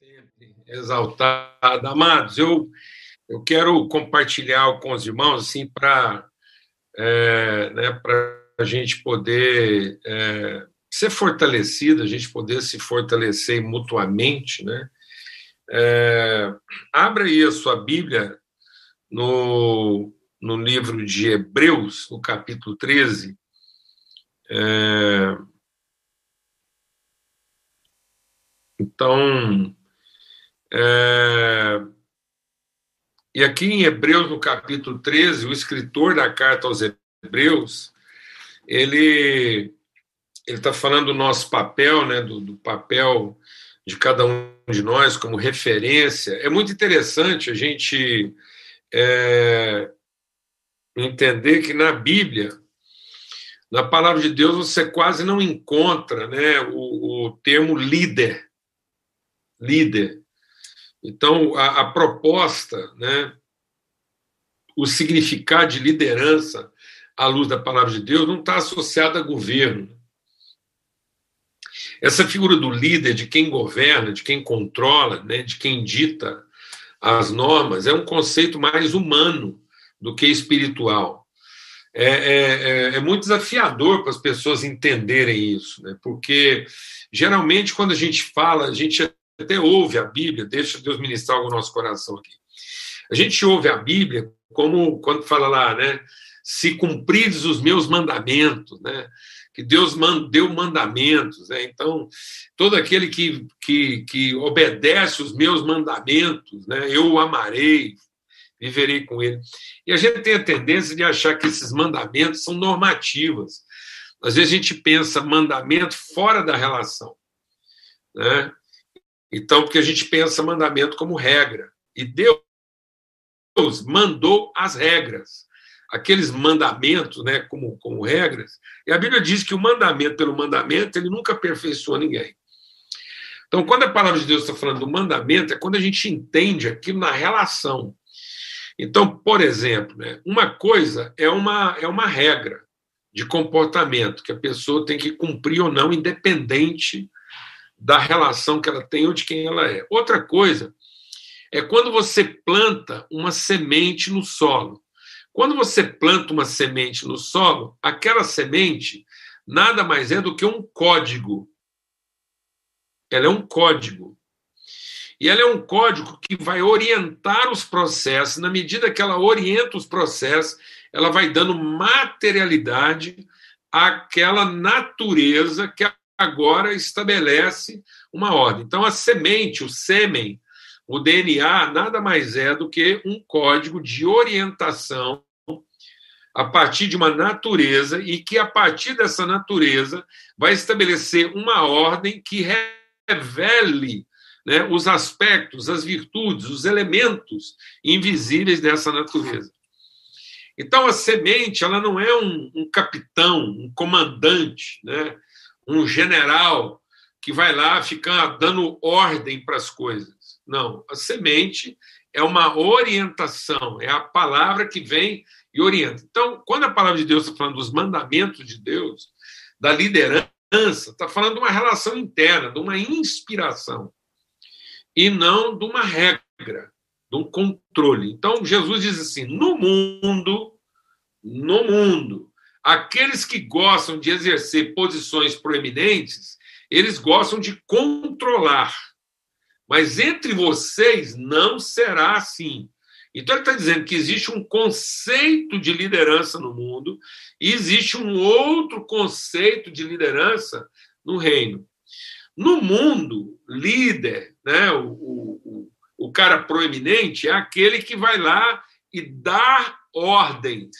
Sempre exaltada. Amados, eu, eu quero compartilhar com os irmãos, assim, para é, né, a gente poder é, ser fortalecido, a gente poder se fortalecer mutuamente, né? É, abra aí a sua Bíblia no, no livro de Hebreus, no capítulo 13. É, então, é, e aqui em Hebreus, no capítulo 13, o escritor da carta aos Hebreus, ele ele está falando do nosso papel, né, do, do, papel de cada um de nós como referência. É muito interessante a gente é, entender que na Bíblia, na palavra de Deus, você quase não encontra né, o, o termo líder. Líder. Então, a, a proposta, né, o significado de liderança à luz da palavra de Deus não está associado a governo. Essa figura do líder, de quem governa, de quem controla, né, de quem dita as normas, é um conceito mais humano do que espiritual. É, é, é, é muito desafiador para as pessoas entenderem isso, né? porque geralmente quando a gente fala, a gente até ouve a Bíblia, deixa Deus ministrar no nosso coração aqui. A gente ouve a Bíblia como quando fala lá, né? Se cumprides os meus mandamentos, né? Que Deus deu mandamentos, né? Então, todo aquele que, que, que obedece os meus mandamentos, né? Eu o amarei, viverei com ele. E a gente tem a tendência de achar que esses mandamentos são normativas. Às vezes a gente pensa mandamento fora da relação, né? Então, porque a gente pensa mandamento como regra. E Deus mandou as regras, aqueles mandamentos, né, como, como regras. E a Bíblia diz que o mandamento pelo mandamento, ele nunca aperfeiçoa ninguém. Então, quando a palavra de Deus está falando do mandamento, é quando a gente entende aquilo na relação. Então, por exemplo, né, uma coisa é uma, é uma regra de comportamento que a pessoa tem que cumprir ou não, independente da relação que ela tem ou de quem ela é. Outra coisa é quando você planta uma semente no solo. Quando você planta uma semente no solo, aquela semente nada mais é do que um código. Ela é um código. E ela é um código que vai orientar os processos. Na medida que ela orienta os processos, ela vai dando materialidade àquela natureza que agora estabelece uma ordem. Então, a semente, o sêmen, o DNA, nada mais é do que um código de orientação a partir de uma natureza e que, a partir dessa natureza, vai estabelecer uma ordem que revele né, os aspectos, as virtudes, os elementos invisíveis dessa natureza. Então, a semente ela não é um, um capitão, um comandante, né? Um general que vai lá ficar dando ordem para as coisas. Não, a semente é uma orientação, é a palavra que vem e orienta. Então, quando a palavra de Deus está falando dos mandamentos de Deus, da liderança, está falando de uma relação interna, de uma inspiração, e não de uma regra, de um controle. Então, Jesus diz assim: no mundo, no mundo, Aqueles que gostam de exercer posições proeminentes, eles gostam de controlar. Mas entre vocês não será assim. Então ele está dizendo que existe um conceito de liderança no mundo e existe um outro conceito de liderança no reino. No mundo, líder, né, o, o, o cara proeminente é aquele que vai lá e dá ordens.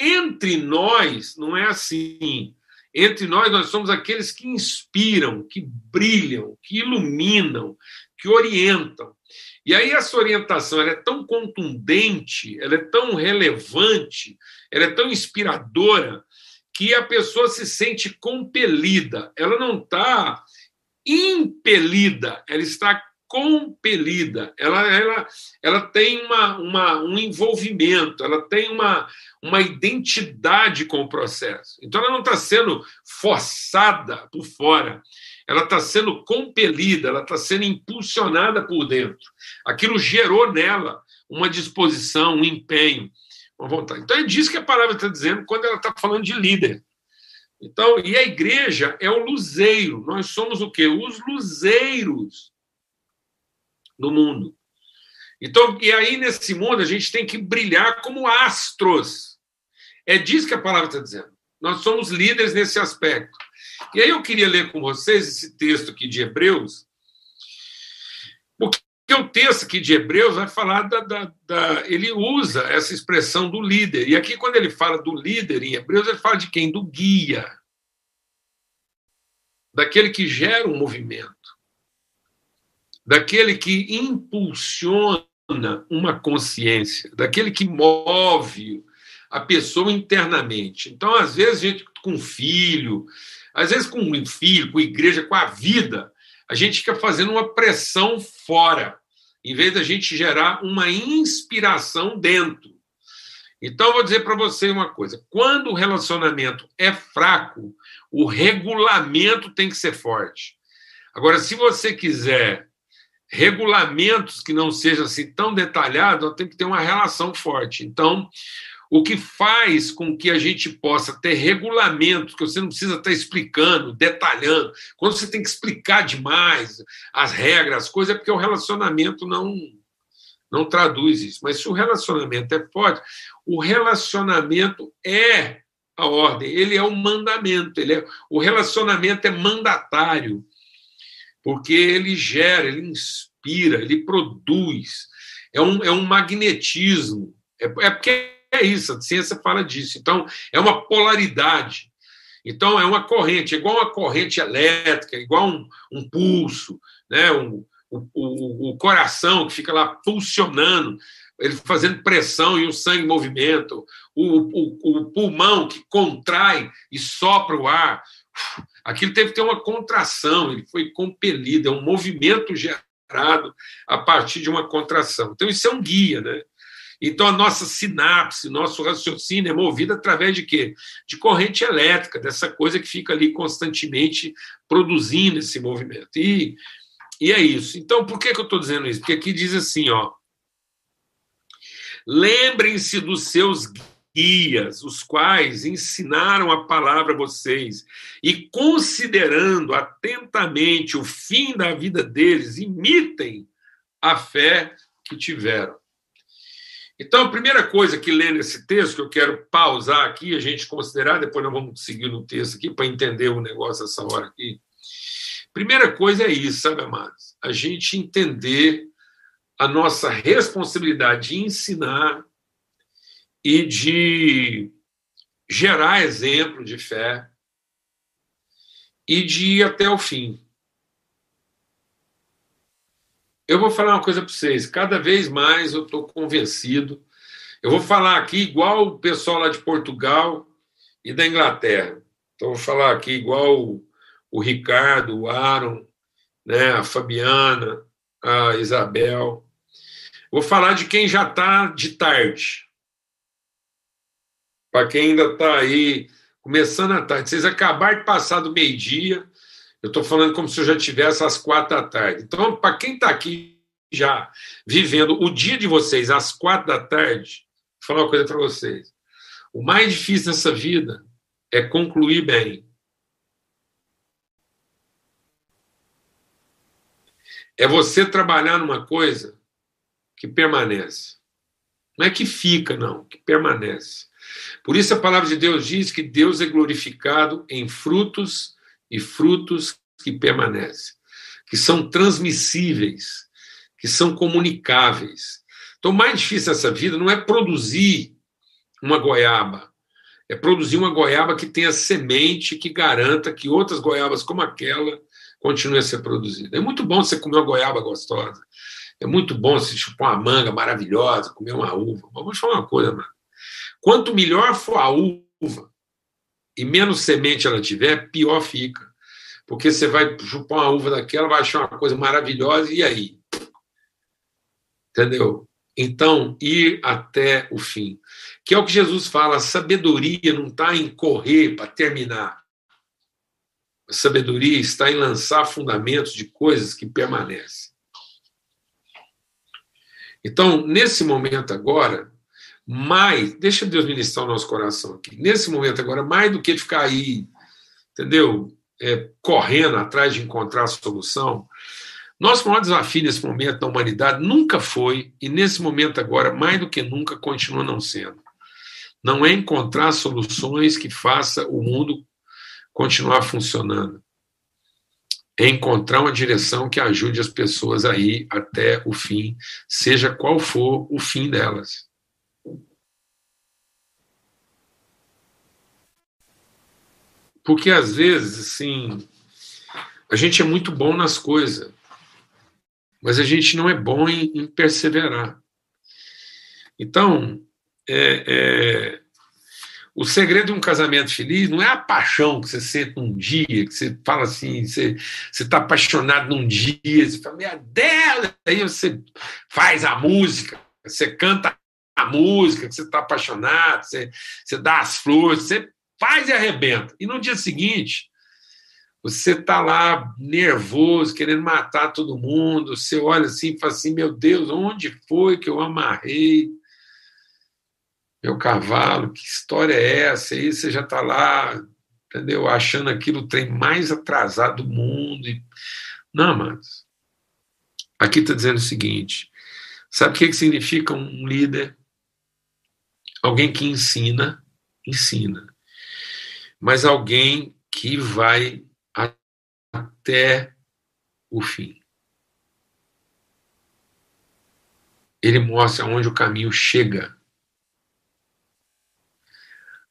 Entre nós, não é assim. Entre nós, nós somos aqueles que inspiram, que brilham, que iluminam, que orientam. E aí essa orientação ela é tão contundente, ela é tão relevante, ela é tão inspiradora, que a pessoa se sente compelida. Ela não está impelida, ela está compelida, ela, ela, ela tem uma, uma, um envolvimento, ela tem uma, uma identidade com o processo. Então, ela não está sendo forçada por fora, ela está sendo compelida, ela está sendo impulsionada por dentro. Aquilo gerou nela uma disposição, um empenho, uma vontade. Então é disso que a palavra está dizendo quando ela está falando de líder. Então, e a igreja é o luzeiro. Nós somos o quê? Os luzeiros do mundo. Então, e aí nesse mundo a gente tem que brilhar como astros. É disso que a palavra está dizendo. Nós somos líderes nesse aspecto. E aí eu queria ler com vocês esse texto aqui de Hebreus, porque o texto aqui de Hebreus vai falar da, da, da, Ele usa essa expressão do líder. E aqui, quando ele fala do líder em Hebreus, ele fala de quem? Do guia. Daquele que gera um movimento. Daquele que impulsiona uma consciência. Daquele que move a pessoa internamente. Então, às vezes, a gente com filho, às vezes com um filho, com igreja, com a vida, a gente fica fazendo uma pressão fora, em vez da gente gerar uma inspiração dentro. Então, eu vou dizer para você uma coisa: quando o relacionamento é fraco, o regulamento tem que ser forte. Agora, se você quiser regulamentos que não sejam assim tão detalhados, tem que ter uma relação forte. Então, o que faz com que a gente possa ter regulamentos, que você não precisa estar explicando, detalhando. Quando você tem que explicar demais as regras, as coisas, é porque o relacionamento não, não traduz isso. Mas se o relacionamento é forte, o relacionamento é a ordem, ele é o mandamento, ele é, o relacionamento é mandatário, porque ele gera, ele inspira, ele produz, é um, é um magnetismo. É, é porque é isso, a ciência fala disso. Então, é uma polaridade. Então, é uma corrente, é igual uma corrente elétrica, igual um, um pulso, né? Um, o, o, o, coração que fica lá pulsionando, ele fazendo pressão e o sangue em movimento, o, o pulmão que contrai e sopra o ar. Aquilo teve que ter uma contração, ele foi compelido, é um movimento gerado a partir de uma contração. Então, isso é um guia, né? Então, a nossa sinapse, nosso raciocínio é movido através de quê? De corrente elétrica, dessa coisa que fica ali constantemente produzindo esse movimento. E, e é isso. Então, por que, que eu estou dizendo isso? Porque aqui diz assim, ó. Lembrem-se dos seus guias, os quais ensinaram a palavra a vocês, e considerando atentamente o fim da vida deles, imitem a fé que tiveram. Então, a primeira coisa que lendo esse texto, que eu quero pausar aqui, a gente considerar, depois nós vamos seguir no texto aqui para entender o negócio essa hora aqui. Primeira coisa é isso, sabe, amados? A gente entender a nossa responsabilidade de ensinar e de gerar exemplo de fé e de ir até o fim. Eu vou falar uma coisa para vocês. Cada vez mais eu estou convencido. Eu vou falar aqui igual o pessoal lá de Portugal e da Inglaterra. Então, vou falar aqui igual o, o Ricardo, o Aaron, né, a Fabiana, a Isabel. Vou falar de quem já está de tarde. Para quem ainda está aí começando a tarde. Vocês acabaram de passar do meio-dia eu estou falando como se eu já tivesse às quatro da tarde. Então, para quem está aqui já vivendo o dia de vocês às quatro da tarde, vou falar uma coisa para vocês. O mais difícil nessa vida é concluir bem. É você trabalhar numa coisa que permanece. Não é que fica, não, que permanece. Por isso a palavra de Deus diz que Deus é glorificado em frutos e frutos que permanecem, que são transmissíveis, que são comunicáveis. Então, mais difícil dessa vida não é produzir uma goiaba, é produzir uma goiaba que tenha semente que garanta que outras goiabas como aquela continuem a ser produzidas. É muito bom você comer uma goiaba gostosa. É muito bom você chupar uma manga maravilhosa, comer uma uva. Mas vou te falar uma coisa, mano. Quanto melhor for a uva, e menos semente ela tiver, pior fica. Porque você vai chupar uma uva daquela, vai achar uma coisa maravilhosa, e aí? Entendeu? Então, ir até o fim. Que é o que Jesus fala: a sabedoria não está em correr para terminar. A sabedoria está em lançar fundamentos de coisas que permanecem. Então, nesse momento agora, mais, deixa Deus ministrar o nosso coração aqui. Nesse momento agora, mais do que ficar aí, entendeu? É, correndo atrás de encontrar a solução, nosso maior desafio nesse momento da humanidade nunca foi, e nesse momento agora, mais do que nunca, continua não sendo. Não é encontrar soluções que faça o mundo continuar funcionando. É encontrar uma direção que ajude as pessoas a ir até o fim, seja qual for o fim delas. Porque às vezes, assim, a gente é muito bom nas coisas, mas a gente não é bom em, em perseverar. Então, é, é, o segredo de um casamento feliz não é a paixão que você sente num dia, que você fala assim, você está apaixonado num dia, você fala, meu Deus, aí você faz a música, você canta a música, que você está apaixonado, você, você dá as flores, você faz e arrebenta. E no dia seguinte, você está lá nervoso, querendo matar todo mundo. Você olha assim e fala assim: meu Deus, onde foi que eu amarrei meu cavalo? Que história é essa? E aí você já está lá, entendeu? Achando aquilo o trem mais atrasado do mundo. E... Não, mas aqui está dizendo o seguinte: sabe o que, que significa um líder? Alguém que ensina, ensina. Mas alguém que vai até o fim. Ele mostra onde o caminho chega.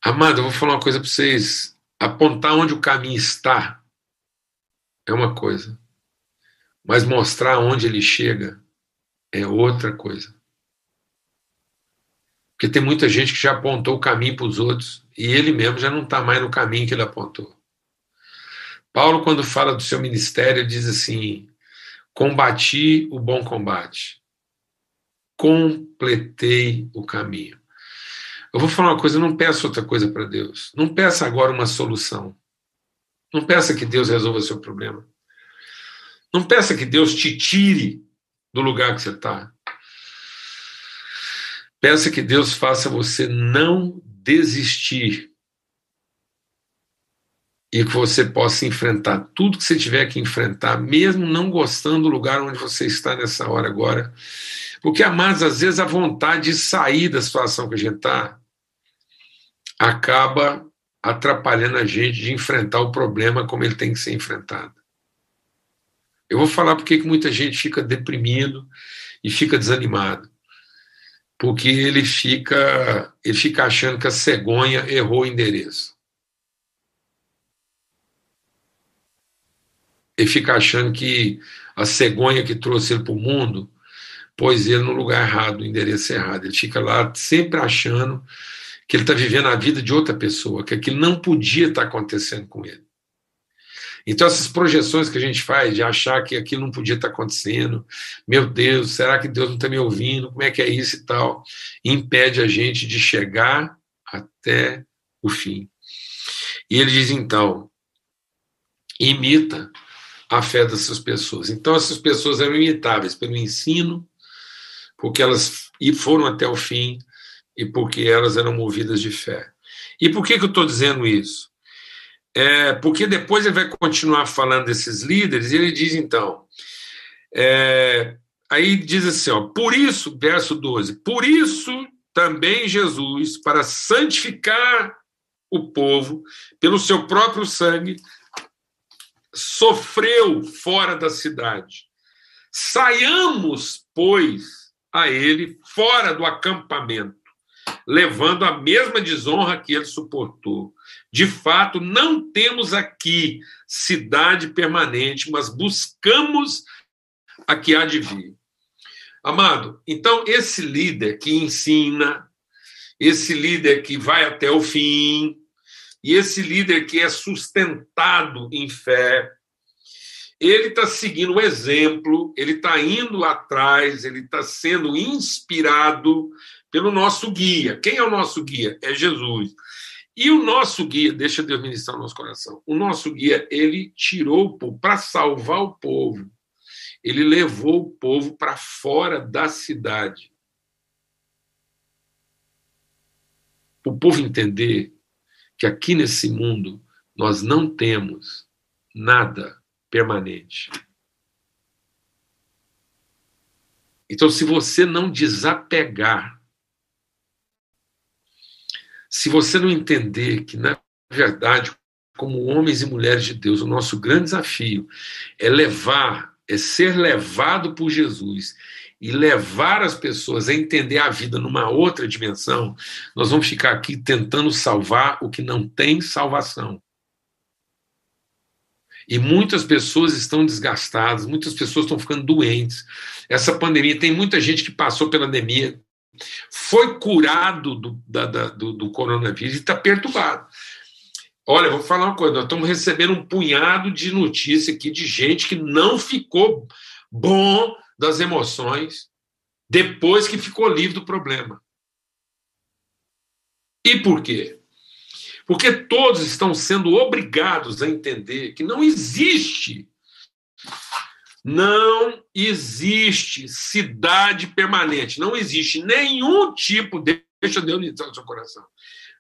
Amado, eu vou falar uma coisa para vocês. Apontar onde o caminho está é uma coisa, mas mostrar onde ele chega é outra coisa. Porque tem muita gente que já apontou o caminho para os outros e ele mesmo já não está mais no caminho que ele apontou. Paulo, quando fala do seu ministério, diz assim: combati o bom combate, completei o caminho. Eu vou falar uma coisa, não peça outra coisa para Deus. Não peça agora uma solução. Não peça que Deus resolva seu problema. Não peça que Deus te tire do lugar que você está. Peça que Deus faça você não desistir e que você possa enfrentar tudo que você tiver que enfrentar, mesmo não gostando do lugar onde você está nessa hora agora. Porque, amados, às vezes a vontade de sair da situação que a gente está acaba atrapalhando a gente de enfrentar o problema como ele tem que ser enfrentado. Eu vou falar porque que muita gente fica deprimido e fica desanimado. Porque ele fica, ele fica achando que a cegonha errou o endereço. ele fica achando que a cegonha que trouxe ele para o mundo pôs ele no lugar errado, no endereço errado. Ele fica lá sempre achando que ele está vivendo a vida de outra pessoa, que aquilo não podia estar tá acontecendo com ele. Então, essas projeções que a gente faz de achar que aquilo não podia estar acontecendo, meu Deus, será que Deus não está me ouvindo? Como é que é isso e tal? Impede a gente de chegar até o fim. E ele diz então: imita a fé dessas pessoas. Então, essas pessoas eram imitáveis pelo ensino, porque elas foram até o fim e porque elas eram movidas de fé. E por que, que eu estou dizendo isso? É porque depois ele vai continuar falando desses líderes e ele diz então. É, aí diz assim, ó, por isso, verso 12, por isso também Jesus, para santificar o povo, pelo seu próprio sangue, sofreu fora da cidade. Saiamos, pois, a ele fora do acampamento, levando a mesma desonra que ele suportou. De fato, não temos aqui cidade permanente, mas buscamos a que há de vir. Amado, então esse líder que ensina, esse líder que vai até o fim, e esse líder que é sustentado em fé, ele está seguindo o exemplo, ele está indo atrás, ele está sendo inspirado pelo nosso guia. Quem é o nosso guia? É Jesus. E o nosso guia, deixa Deus ministrar o nosso coração, o nosso guia, ele tirou o povo para salvar o povo. Ele levou o povo para fora da cidade. O povo entender que aqui nesse mundo nós não temos nada permanente. Então, se você não desapegar, se você não entender que, na verdade, como homens e mulheres de Deus, o nosso grande desafio é levar, é ser levado por Jesus e levar as pessoas a entender a vida numa outra dimensão, nós vamos ficar aqui tentando salvar o que não tem salvação. E muitas pessoas estão desgastadas, muitas pessoas estão ficando doentes. Essa pandemia, tem muita gente que passou pela anemia, foi curado do, da, da, do, do coronavírus e está perturbado. Olha, vou falar uma coisa: nós estamos recebendo um punhado de notícia aqui de gente que não ficou bom das emoções depois que ficou livre do problema. E por quê? Porque todos estão sendo obrigados a entender que não existe não existe cidade permanente, não existe nenhum tipo, deixa Deus entrar no seu coração,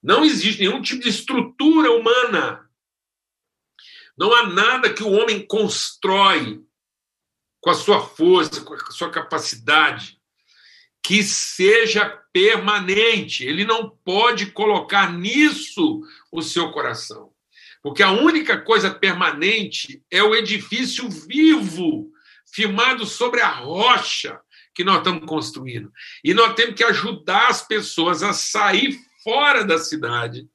não existe nenhum tipo de estrutura humana. Não há nada que o homem constrói com a sua força, com a sua capacidade, que seja permanente. Ele não pode colocar nisso o seu coração. Porque a única coisa permanente é o edifício vivo, firmado sobre a rocha que nós estamos construindo. E nós temos que ajudar as pessoas a sair fora da cidade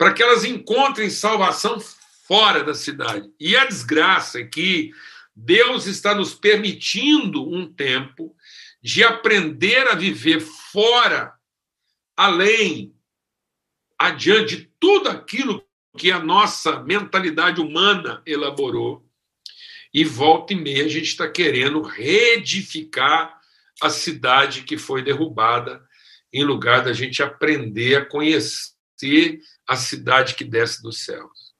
para que elas encontrem salvação fora da cidade. E a desgraça é que Deus está nos permitindo um tempo de aprender a viver fora, além, adiante de tudo aquilo que a nossa mentalidade humana elaborou. E volta e meia a gente está querendo reedificar a cidade que foi derrubada, em lugar da gente aprender a conhecer a cidade que desce dos céus.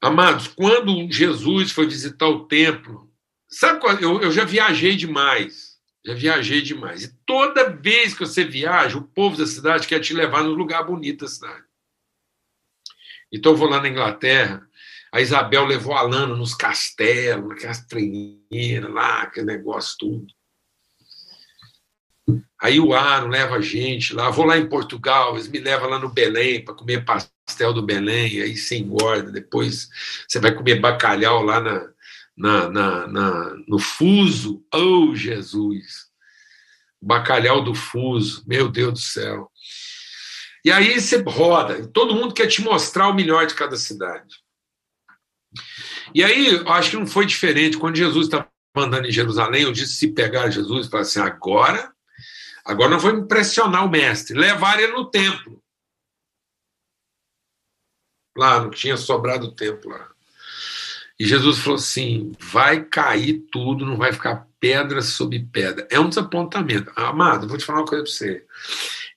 Amados, quando Jesus foi visitar o templo, sabe qual? Eu, eu já viajei demais. Já viajei demais. E toda vez que você viaja, o povo da cidade quer te levar no lugar bonito da cidade. Então eu vou lá na Inglaterra, a Isabel levou a Lana nos castelos, naquelas treineiras lá, aquele negócio tudo. Aí o Aro leva a gente lá. Vou lá em Portugal, eles me levam lá no Belém para comer pastel do Belém, aí você engorda. Depois você vai comer bacalhau lá na, na, na, na no Fuso. Oh, Jesus! Bacalhau do Fuso, meu Deus do céu. E aí você roda, todo mundo quer te mostrar o melhor de cada cidade. E aí, acho que não foi diferente. Quando Jesus estava andando em Jerusalém, eu disse: se pegar Jesus, para assim, agora Agora não vou impressionar o mestre, levar ele no templo. Lá, não tinha sobrado templo lá. E Jesus falou assim: vai cair tudo, não vai ficar pedra sobre pedra. É um desapontamento. Amado, vou te falar uma coisa para você.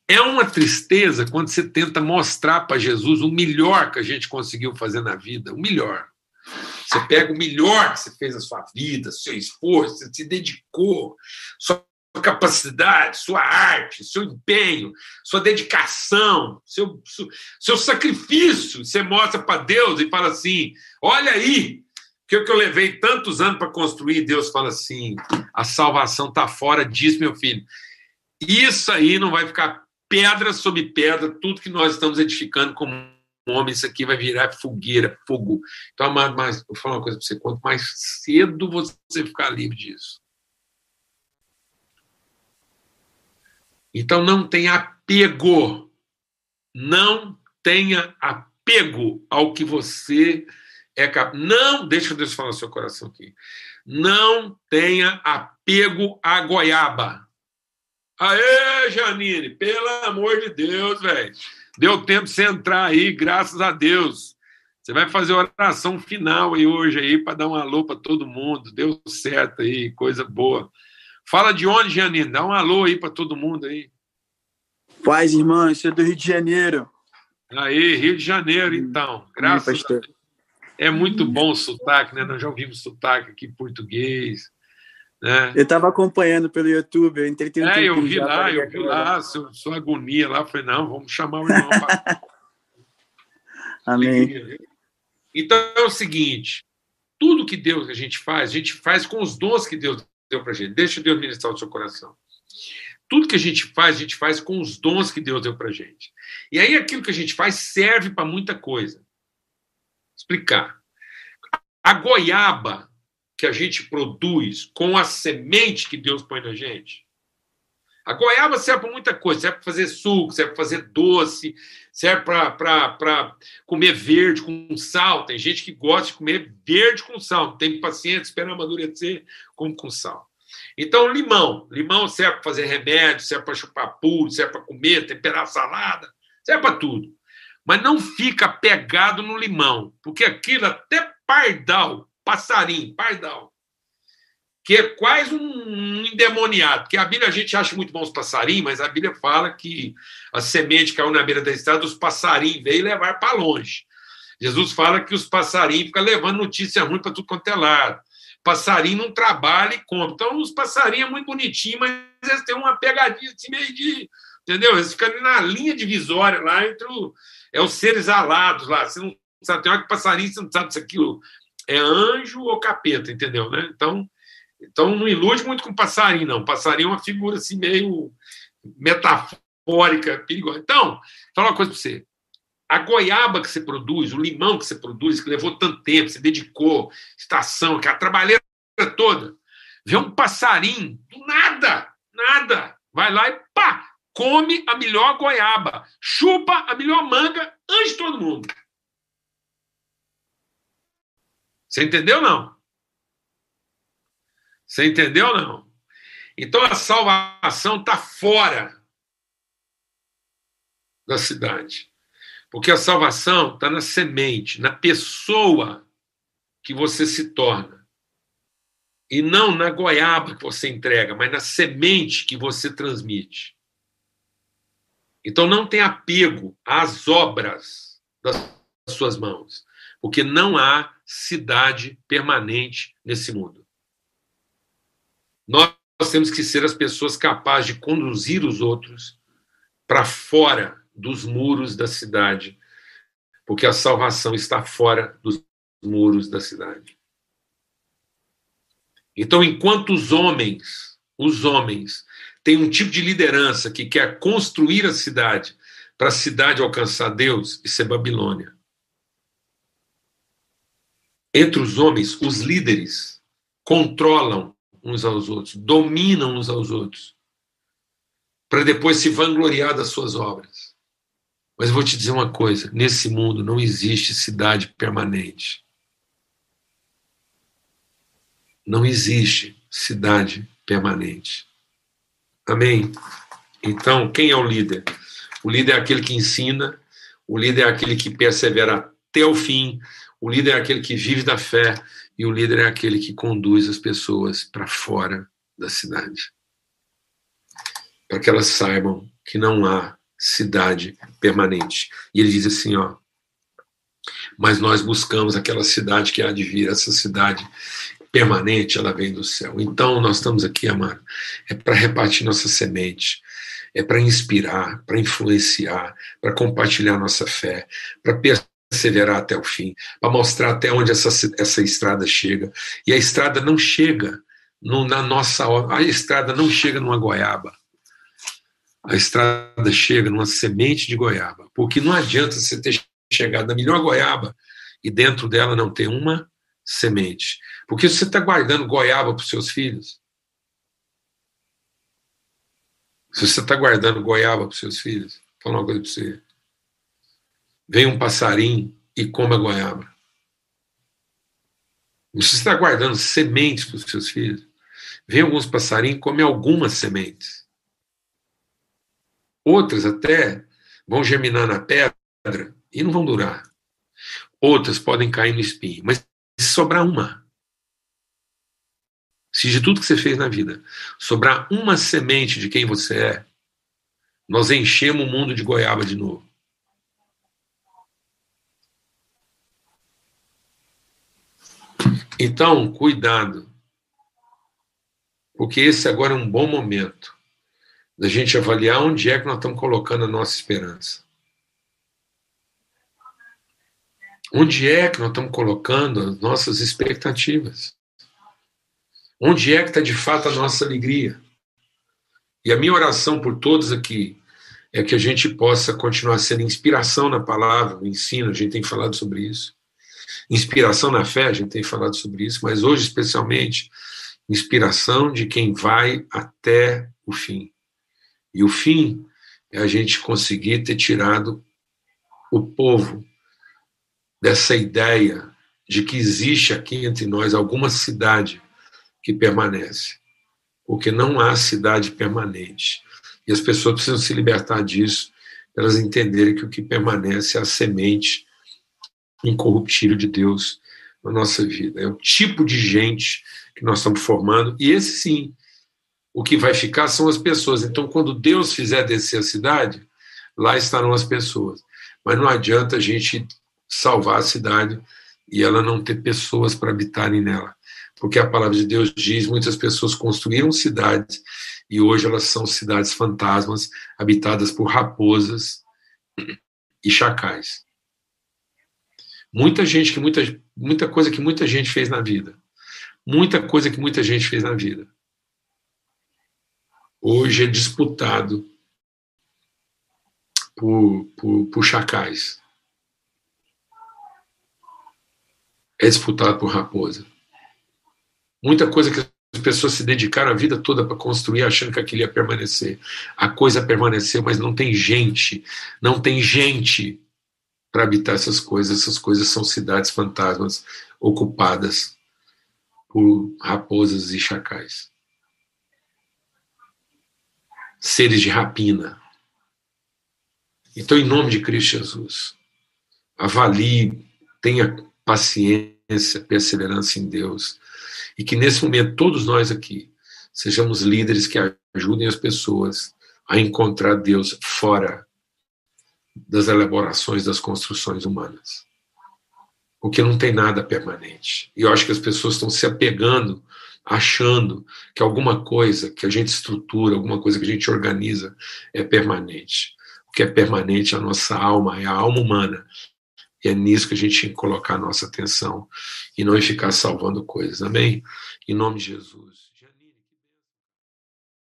É uma tristeza quando você tenta mostrar para Jesus o melhor que a gente conseguiu fazer na vida, o melhor. Você pega o melhor que você fez na sua vida, seu esforço, você se dedicou, sua capacidade, sua arte, seu empenho, sua dedicação, seu, seu, sacrifício. Você mostra para Deus e fala assim: olha aí, que eu, que eu levei tantos anos para construir. Deus fala assim: a salvação está fora disso, meu filho. Isso aí não vai ficar pedra sobre pedra, tudo que nós estamos edificando como homem, isso aqui vai virar fogueira, fogo. Então, amado, mas vou falar uma coisa para você: quanto mais cedo você ficar livre disso, Então não tenha apego. Não tenha apego ao que você é capaz. Não, deixa Deus falar no seu coração aqui. Não tenha apego à goiaba. Aê, Janine, pelo amor de Deus, velho. Deu tempo de você entrar aí, graças a Deus. Você vai fazer oração final aí hoje aí para dar um alô para todo mundo. Deu certo aí, coisa boa. Fala de onde, Janine? Dá um alô aí para todo mundo aí. Paz, irmã, isso é do Rio de Janeiro. Aí, Rio de Janeiro, então. Graças a Deus. É muito bom o sotaque, né? Nós já ouvimos sotaque aqui em português. Né? Eu estava acompanhando pelo YouTube, eu entrei É, eu vi lá, eu vi lá, sua, sua agonia lá. Falei, não, vamos chamar o irmão. Pra... Amém. Então é o seguinte: tudo que Deus a gente faz, a gente faz com os dons que Deus deu para gente. Deixa Deus ministrar o seu coração. Tudo que a gente faz, a gente faz com os dons que Deus deu para gente. E aí aquilo que a gente faz serve para muita coisa. Explicar. A goiaba que a gente produz com a semente que Deus põe na gente. A goiaba serve para muita coisa, serve para fazer suco, serve para fazer doce, serve para comer verde com sal. Tem gente que gosta de comer verde com sal, tem paciente espera amadurecer como com sal. Então, limão. Limão serve para fazer remédio, serve para chupar puro, serve para comer, temperar salada, serve para tudo. Mas não fica pegado no limão, porque aquilo até pardal, passarinho, pardal, que é quase um endemoniado. Porque a Bíblia a gente acha muito bom os passarinhos, mas a Bíblia fala que a semente caiu na beira da estrada, os passarinhos veio levar para longe. Jesus fala que os passarinhos ficam levando notícia ruim para tudo quanto é lado. Passarinho não trabalha e compra. Então, os passarinhos é muito bonitinho, mas eles têm uma pegadinha assim meio de. Entendeu? Eles ficam na linha divisória lá entre o, é os seres alados lá. Você não sabe, tem hora que passarinho, você não sabe se aquilo é anjo ou capeta, entendeu? Né? Então, então não ilude muito com passarinho, não. Passarinho é uma figura assim meio metafórica, perigosa. Então, vou falar uma coisa para você. A goiaba que você produz, o limão que você produz, que levou tanto tempo, você dedicou, estação, aquela trabalheira toda, vê um passarinho, do nada, nada, vai lá e pá, come a melhor goiaba, chupa a melhor manga antes de todo mundo. Você entendeu não? Você entendeu não? Então a salvação está fora da cidade. Porque a salvação está na semente, na pessoa que você se torna. E não na goiaba que você entrega, mas na semente que você transmite. Então não tem apego às obras das suas mãos, porque não há cidade permanente nesse mundo. Nós temos que ser as pessoas capazes de conduzir os outros para fora dos muros da cidade, porque a salvação está fora dos muros da cidade. Então, enquanto os homens, os homens, têm um tipo de liderança que quer construir a cidade para a cidade alcançar Deus, isso é Babilônia. Entre os homens, os líderes controlam uns aos outros, dominam uns aos outros, para depois se vangloriar das suas obras. Mas vou te dizer uma coisa: nesse mundo não existe cidade permanente. Não existe cidade permanente. Amém? Então, quem é o líder? O líder é aquele que ensina, o líder é aquele que persevera até o fim, o líder é aquele que vive da fé e o líder é aquele que conduz as pessoas para fora da cidade. Para que elas saibam que não há cidade permanente. E ele diz assim, ó, mas nós buscamos aquela cidade que há de vir, essa cidade permanente, ela vem do céu. Então nós estamos aqui, amado, é para repartir nossa semente, é para inspirar, para influenciar, para compartilhar nossa fé, para perseverar até o fim, para mostrar até onde essa, essa estrada chega. E a estrada não chega no, na nossa a estrada não chega numa goiaba. A estrada chega numa semente de goiaba, porque não adianta você ter chegado na melhor goiaba e dentro dela não ter uma semente. Porque você está guardando goiaba para os seus filhos, se você está guardando goiaba para os seus filhos, vou falar uma coisa para você. Vem um passarinho e come a goiaba. Você está guardando sementes para os seus filhos, vem alguns passarinhos e come algumas sementes. Outras até vão germinar na pedra e não vão durar. Outras podem cair no espinho. Mas se sobrar uma, se de tudo que você fez na vida sobrar uma semente de quem você é, nós enchemos o mundo de goiaba de novo. Então, cuidado, porque esse agora é um bom momento da gente avaliar onde é que nós estamos colocando a nossa esperança. Onde é que nós estamos colocando as nossas expectativas? Onde é que está de fato a nossa alegria? E a minha oração por todos aqui é que a gente possa continuar sendo inspiração na palavra, no ensino, a gente tem falado sobre isso. Inspiração na fé, a gente tem falado sobre isso, mas hoje, especialmente, inspiração de quem vai até o fim. E o fim é a gente conseguir ter tirado o povo dessa ideia de que existe aqui entre nós alguma cidade que permanece, porque não há cidade permanente. E as pessoas precisam se libertar disso, elas entenderem que o que permanece é a semente incorruptível de Deus na nossa vida. É o tipo de gente que nós estamos formando, e esse sim, o que vai ficar são as pessoas. Então, quando Deus fizer descer a cidade, lá estarão as pessoas. Mas não adianta a gente salvar a cidade e ela não ter pessoas para habitarem nela. Porque a palavra de Deus diz: muitas pessoas construíram cidades e hoje elas são cidades fantasmas habitadas por raposas e chacais. Muita gente que muita, muita coisa que muita gente fez na vida. Muita coisa que muita gente fez na vida. Hoje é disputado por, por, por chacais. É disputado por raposa. Muita coisa que as pessoas se dedicaram a vida toda para construir achando que aquilo ia permanecer. A coisa permaneceu, mas não tem gente, não tem gente para habitar essas coisas. Essas coisas são cidades fantasmas ocupadas por raposas e chacais. Seres de rapina. Então, em nome de Cristo Jesus, avalie, tenha paciência, perseverança em Deus, e que nesse momento todos nós aqui sejamos líderes que ajudem as pessoas a encontrar Deus fora das elaborações das construções humanas. Porque não tem nada permanente. E eu acho que as pessoas estão se apegando, achando que alguma coisa que a gente estrutura, alguma coisa que a gente organiza é permanente. O que é permanente é a nossa alma, é a alma humana. E é nisso que a gente tem que colocar a nossa atenção e não ficar salvando coisas. Amém? Em nome de Jesus.